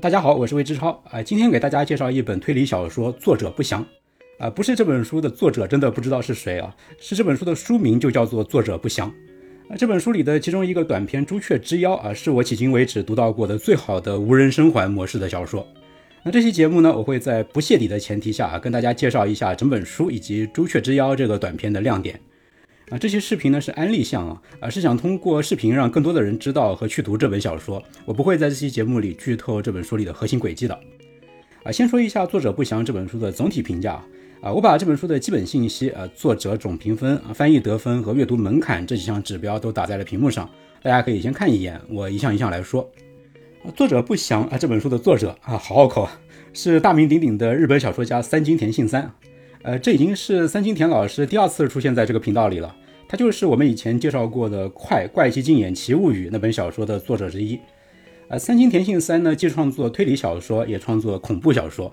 大家好，我是魏之超啊，今天给大家介绍一本推理小说，作者不详啊，不是这本书的作者真的不知道是谁啊，是这本书的书名就叫做作者不详啊。这本书里的其中一个短篇《朱雀之妖》啊，是我迄今为止读到过的最好的无人生还模式的小说。那这期节目呢，我会在不泄底的前提下啊，跟大家介绍一下整本书以及《朱雀之妖》这个短片的亮点。啊，这些视频呢是安利项啊，啊是想通过视频让更多的人知道和去读这本小说。我不会在这期节目里剧透这本书里的核心轨迹的。啊，先说一下作者不详这本书的总体评价啊，我把这本书的基本信息啊，作者总评分，翻译得分和阅读门槛这几项指标都打在了屏幕上，大家可以先看一眼，我一项一项来说。作者不详啊，这本书的作者啊，好拗口，是大名鼎鼎的日本小说家三津田信三。呃，这已经是三津田老师第二次出现在这个频道里了。他就是我们以前介绍过的《快怪奇镜演奇物语》那本小说的作者之一。呃，三津田信三呢，既创作推理小说，也创作恐怖小说。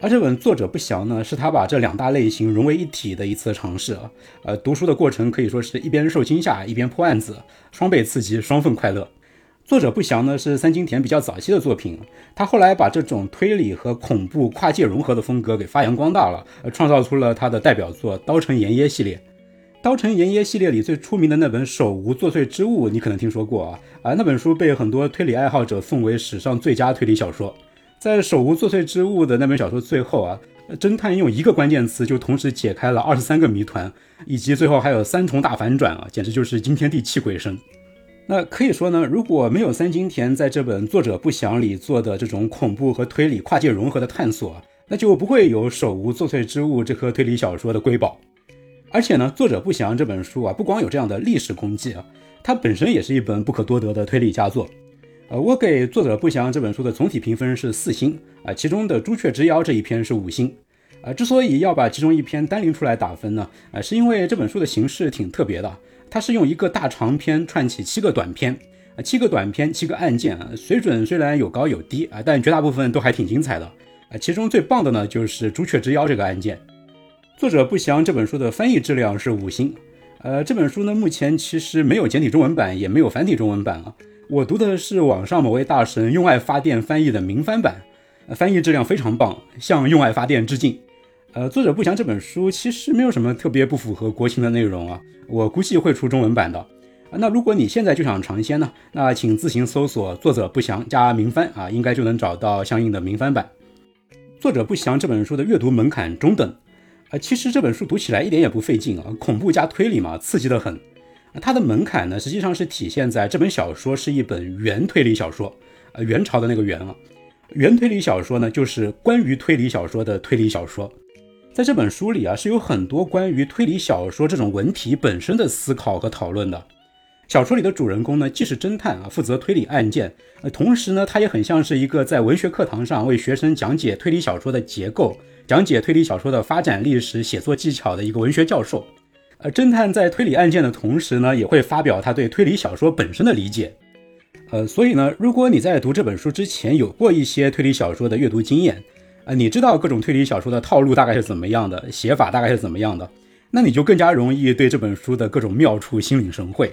而这本作者不详呢，是他把这两大类型融为一体的一次尝试。呃，读书的过程可以说是一边受惊吓，一边破案子，双倍刺激，双份快乐。作者不详呢，是三津田比较早期的作品，他后来把这种推理和恐怖跨界融合的风格给发扬光大了，呃，创造出了他的代表作《刀城炎耶》系列。刀城炎耶系列里最出名的那本《手无作祟之物》，你可能听说过啊啊！那本书被很多推理爱好者奉为史上最佳推理小说。在《手无作祟之物》的那本小说最后啊，侦探用一个关键词就同时解开了二十三个谜团，以及最后还有三重大反转啊，简直就是惊天地泣鬼神。那可以说呢，如果没有三津田在这本作者不详里做的这种恐怖和推理跨界融合的探索，那就不会有《手无作祟之物》这颗推理小说的瑰宝。而且呢，作者不详这本书啊，不光有这样的历史功绩啊，它本身也是一本不可多得的推理佳作。呃，我给作者不详这本书的总体评分是四星啊，其中的《朱雀之妖》这一篇是五星。啊，之所以要把其中一篇单拎出来打分呢，啊，是因为这本书的形式挺特别的，它是用一个大长篇串起七个短篇，啊，七个短篇，七个案件啊，水准虽然有高有低啊，但绝大部分都还挺精彩的。啊，其中最棒的呢，就是《朱雀之妖》这个案件。作者不详这本书的翻译质量是五星，呃，这本书呢目前其实没有简体中文版，也没有繁体中文版啊。我读的是网上某位大神用爱发电翻译的明翻版，翻译质量非常棒，向用爱发电致敬。呃，作者不详这本书其实没有什么特别不符合国情的内容啊，我估计会出中文版的。那如果你现在就想尝鲜呢，那请自行搜索作者不详加明翻啊，应该就能找到相应的明翻版。作者不详这本书的阅读门槛中等。啊，其实这本书读起来一点也不费劲啊，恐怖加推理嘛，刺激的很。它的门槛呢，实际上是体现在这本小说是一本原推理小说，呃，元朝的那个元啊。原推理小说呢，就是关于推理小说的推理小说。在这本书里啊，是有很多关于推理小说这种文体本身的思考和讨论的。小说里的主人公呢，既是侦探啊，负责推理案件，呃，同时呢，他也很像是一个在文学课堂上为学生讲解推理小说的结构。讲解推理小说的发展历史、写作技巧的一个文学教授，呃，侦探在推理案件的同时呢，也会发表他对推理小说本身的理解。呃，所以呢，如果你在读这本书之前有过一些推理小说的阅读经验，呃，你知道各种推理小说的套路大概是怎么样的，写法大概是怎么样的，那你就更加容易对这本书的各种妙处心领神会。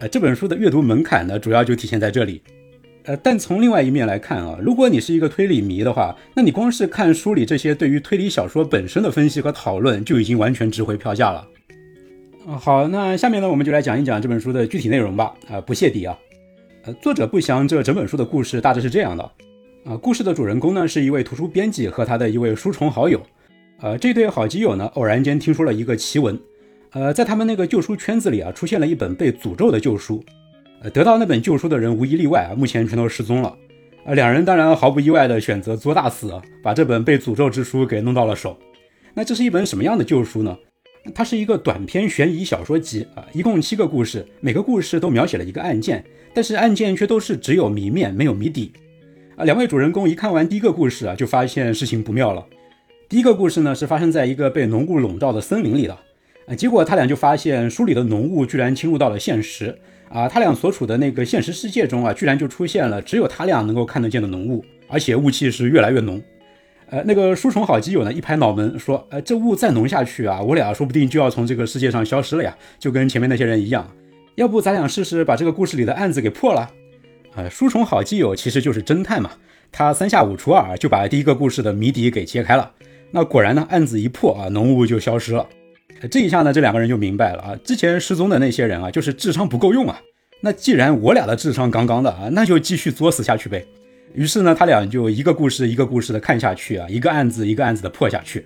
呃，这本书的阅读门槛呢，主要就体现在这里。呃，但从另外一面来看啊，如果你是一个推理迷的话，那你光是看书里这些对于推理小说本身的分析和讨论，就已经完全值回票价了。啊，好，那下面呢，我们就来讲一讲这本书的具体内容吧。啊，不泄底啊。呃，作者不详，这整本书的故事大致是这样的。啊，故事的主人公呢是一位图书编辑和他的一位书虫好友。呃，这对好基友呢，偶然间听说了一个奇闻。呃，在他们那个旧书圈子里啊，出现了一本被诅咒的旧书。呃，得到那本旧书的人无一例外啊，目前全都失踪了。呃，两人当然毫不意外的选择作大死，把这本被诅咒之书给弄到了手。那这是一本什么样的旧书呢？它是一个短篇悬疑小说集啊，一共七个故事，每个故事都描写了一个案件，但是案件却都是只有谜面没有谜底。啊，两位主人公一看完第一个故事啊，就发现事情不妙了。第一个故事呢是发生在一个被浓雾笼罩的森林里的，结果他俩就发现书里的浓雾居然侵入到了现实。啊，他俩所处的那个现实世界中啊，居然就出现了只有他俩能够看得见的浓雾，而且雾气是越来越浓。呃，那个书虫好基友呢，一拍脑门说：“呃，这雾再浓下去啊，我俩说不定就要从这个世界上消失了呀，就跟前面那些人一样。要不咱俩试试把这个故事里的案子给破了？”呃，书虫好基友其实就是侦探嘛，他三下五除二就把第一个故事的谜底给揭开了。那果然呢，案子一破啊，浓雾就消失了。这一下呢，这两个人就明白了啊，之前失踪的那些人啊，就是智商不够用啊。那既然我俩的智商杠杠的啊，那就继续作死下去呗。于是呢，他俩就一个故事一个故事的看下去啊，一个案子一个案子的破下去。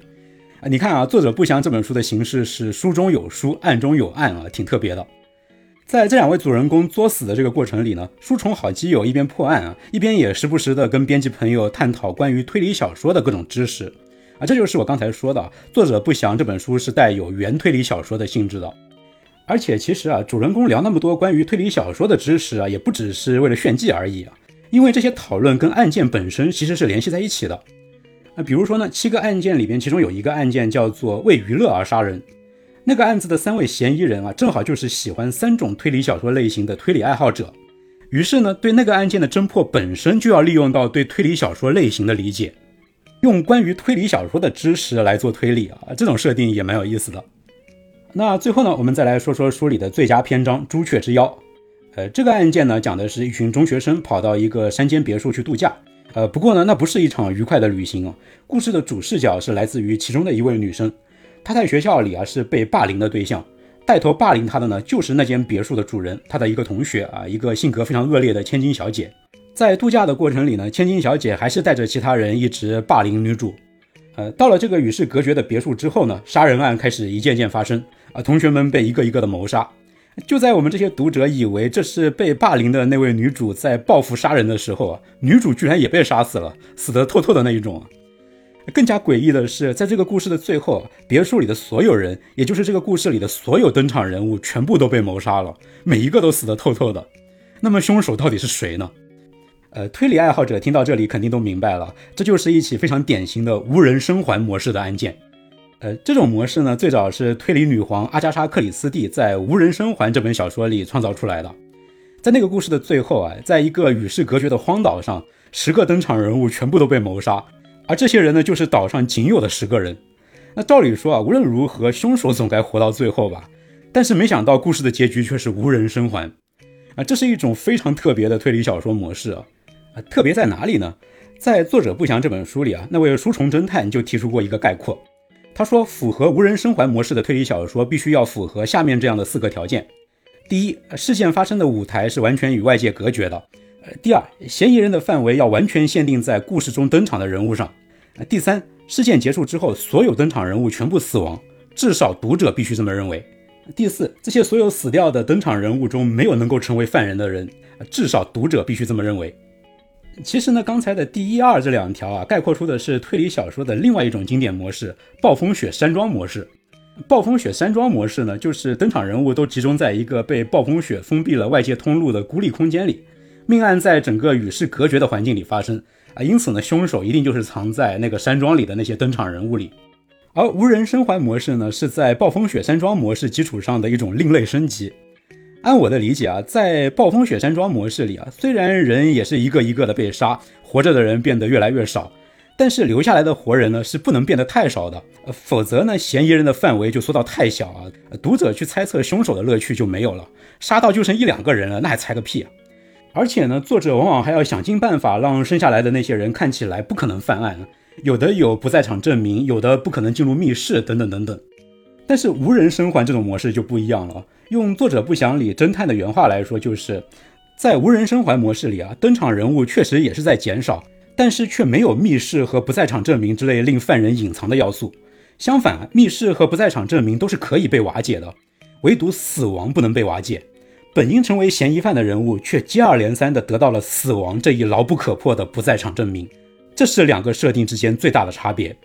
啊，你看啊，作者不详这本书的形式是书中有书，案中有案啊，挺特别的。在这两位主人公作死的这个过程里呢，书虫好基友一边破案啊，一边也时不时的跟编辑朋友探讨关于推理小说的各种知识。这就是我刚才说的，作者不详这本书是带有原推理小说的性质的。而且其实啊，主人公聊那么多关于推理小说的知识啊，也不只是为了炫技而已啊，因为这些讨论跟案件本身其实是联系在一起的。那比如说呢，七个案件里边，其中有一个案件叫做为娱乐而杀人，那个案子的三位嫌疑人啊，正好就是喜欢三种推理小说类型的推理爱好者。于是呢，对那个案件的侦破本身就要利用到对推理小说类型的理解。用关于推理小说的知识来做推理啊，这种设定也蛮有意思的。那最后呢，我们再来说说书里的最佳篇章《朱雀之妖》。呃，这个案件呢，讲的是一群中学生跑到一个山间别墅去度假。呃，不过呢，那不是一场愉快的旅行啊。故事的主视角是来自于其中的一位女生，她在学校里啊是被霸凌的对象，带头霸凌她的呢就是那间别墅的主人，她的一个同学啊，一个性格非常恶劣的千金小姐。在度假的过程里呢，千金小姐还是带着其他人一直霸凌女主。呃，到了这个与世隔绝的别墅之后呢，杀人案开始一件件发生啊，同学们被一个一个的谋杀。就在我们这些读者以为这是被霸凌的那位女主在报复杀人的时候啊，女主居然也被杀死了，死得透透的那一种。更加诡异的是，在这个故事的最后，别墅里的所有人，也就是这个故事里的所有登场人物，全部都被谋杀了，每一个都死得透透的。那么凶手到底是谁呢？呃，推理爱好者听到这里肯定都明白了，这就是一起非常典型的无人生还模式的案件。呃，这种模式呢，最早是推理女皇阿加莎·克里斯蒂在《无人生还》这本小说里创造出来的。在那个故事的最后啊，在一个与世隔绝的荒岛上，十个登场人物全部都被谋杀，而这些人呢，就是岛上仅有的十个人。那照理说啊，无论如何，凶手总该活到最后吧？但是没想到，故事的结局却是无人生还。啊，这是一种非常特别的推理小说模式啊。特别在哪里呢？在作者不详这本书里啊，那位书虫侦探就提出过一个概括。他说，符合无人生还模式的推理小说必须要符合下面这样的四个条件：第一，事件发生的舞台是完全与外界隔绝的；第二，嫌疑人的范围要完全限定在故事中登场的人物上；第三，事件结束之后，所有登场人物全部死亡，至少读者必须这么认为；第四，这些所有死掉的登场人物中没有能够成为犯人的人，至少读者必须这么认为。其实呢，刚才的第一二这两条啊，概括出的是推理小说的另外一种经典模式——暴风雪山庄模式。暴风雪山庄模式呢，就是登场人物都集中在一个被暴风雪封闭了外界通路的孤立空间里，命案在整个与世隔绝的环境里发生啊，因此呢，凶手一定就是藏在那个山庄里的那些登场人物里。而无人生还模式呢，是在暴风雪山庄模式基础上的一种另类升级。按我的理解啊，在暴风雪山庄模式里啊，虽然人也是一个一个的被杀，活着的人变得越来越少，但是留下来的活人呢是不能变得太少的，呃，否则呢嫌疑人的范围就缩到太小啊，读者去猜测凶手的乐趣就没有了，杀到就剩一两个人了，那还猜个屁啊！而且呢，作者往往还要想尽办法让剩下来的那些人看起来不可能犯案，有的有不在场证明，有的不可能进入密室，等等等等。但是无人生还这种模式就不一样了。用作者不详里侦探的原话来说，就是在无人生还模式里啊，登场人物确实也是在减少，但是却没有密室和不在场证明之类令犯人隐藏的要素。相反，密室和不在场证明都是可以被瓦解的，唯独死亡不能被瓦解。本应成为嫌疑犯的人物，却接二连三地得到了死亡这一牢不可破的不在场证明。这是两个设定之间最大的差别。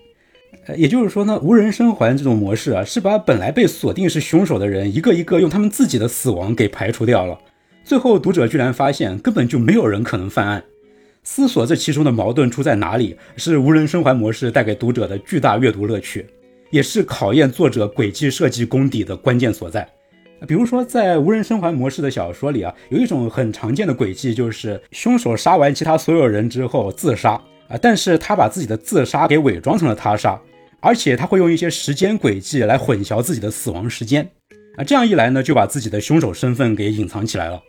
也就是说呢，无人生还这种模式啊，是把本来被锁定是凶手的人一个一个用他们自己的死亡给排除掉了。最后读者居然发现根本就没有人可能犯案。思索这其中的矛盾出在哪里，是无人生还模式带给读者的巨大阅读乐趣，也是考验作者轨迹设计功底的关键所在。比如说，在无人生还模式的小说里啊，有一种很常见的轨迹，就是凶手杀完其他所有人之后自杀啊，但是他把自己的自杀给伪装成了他杀。而且他会用一些时间轨迹来混淆自己的死亡时间，啊，这样一来呢，就把自己的凶手身份给隐藏起来了。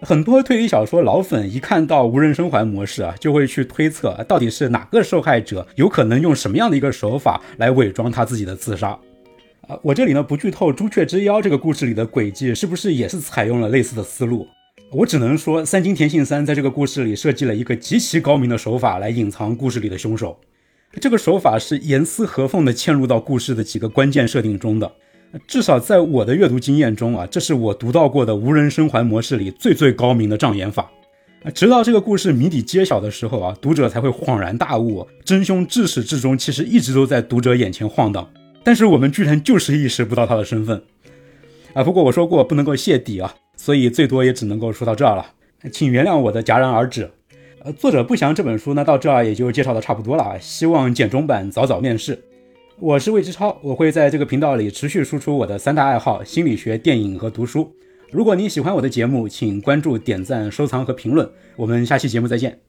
很多推理小说老粉一看到无人生还模式啊，就会去推测到底是哪个受害者有可能用什么样的一个手法来伪装他自己的自杀。啊，我这里呢不剧透《朱雀之妖》这个故事里的轨迹是不是也是采用了类似的思路。我只能说，三津田信三在这个故事里设计了一个极其高明的手法来隐藏故事里的凶手。这个手法是严丝合缝地嵌入到故事的几个关键设定中的。至少在我的阅读经验中啊，这是我读到过的无人生还模式里最最高明的障眼法。直到这个故事谜底揭晓的时候啊，读者才会恍然大悟，真凶至始至终其实一直都在读者眼前晃荡，但是我们居然就是意识不到他的身份。啊，不过我说过不能够泄底啊。所以最多也只能够说到这儿了，请原谅我的戛然而止。作者不详这本书呢，到这儿也就介绍的差不多了。希望简中版早早面世。我是魏之超，我会在这个频道里持续输出我的三大爱好：心理学、电影和读书。如果你喜欢我的节目，请关注、点赞、收藏和评论。我们下期节目再见。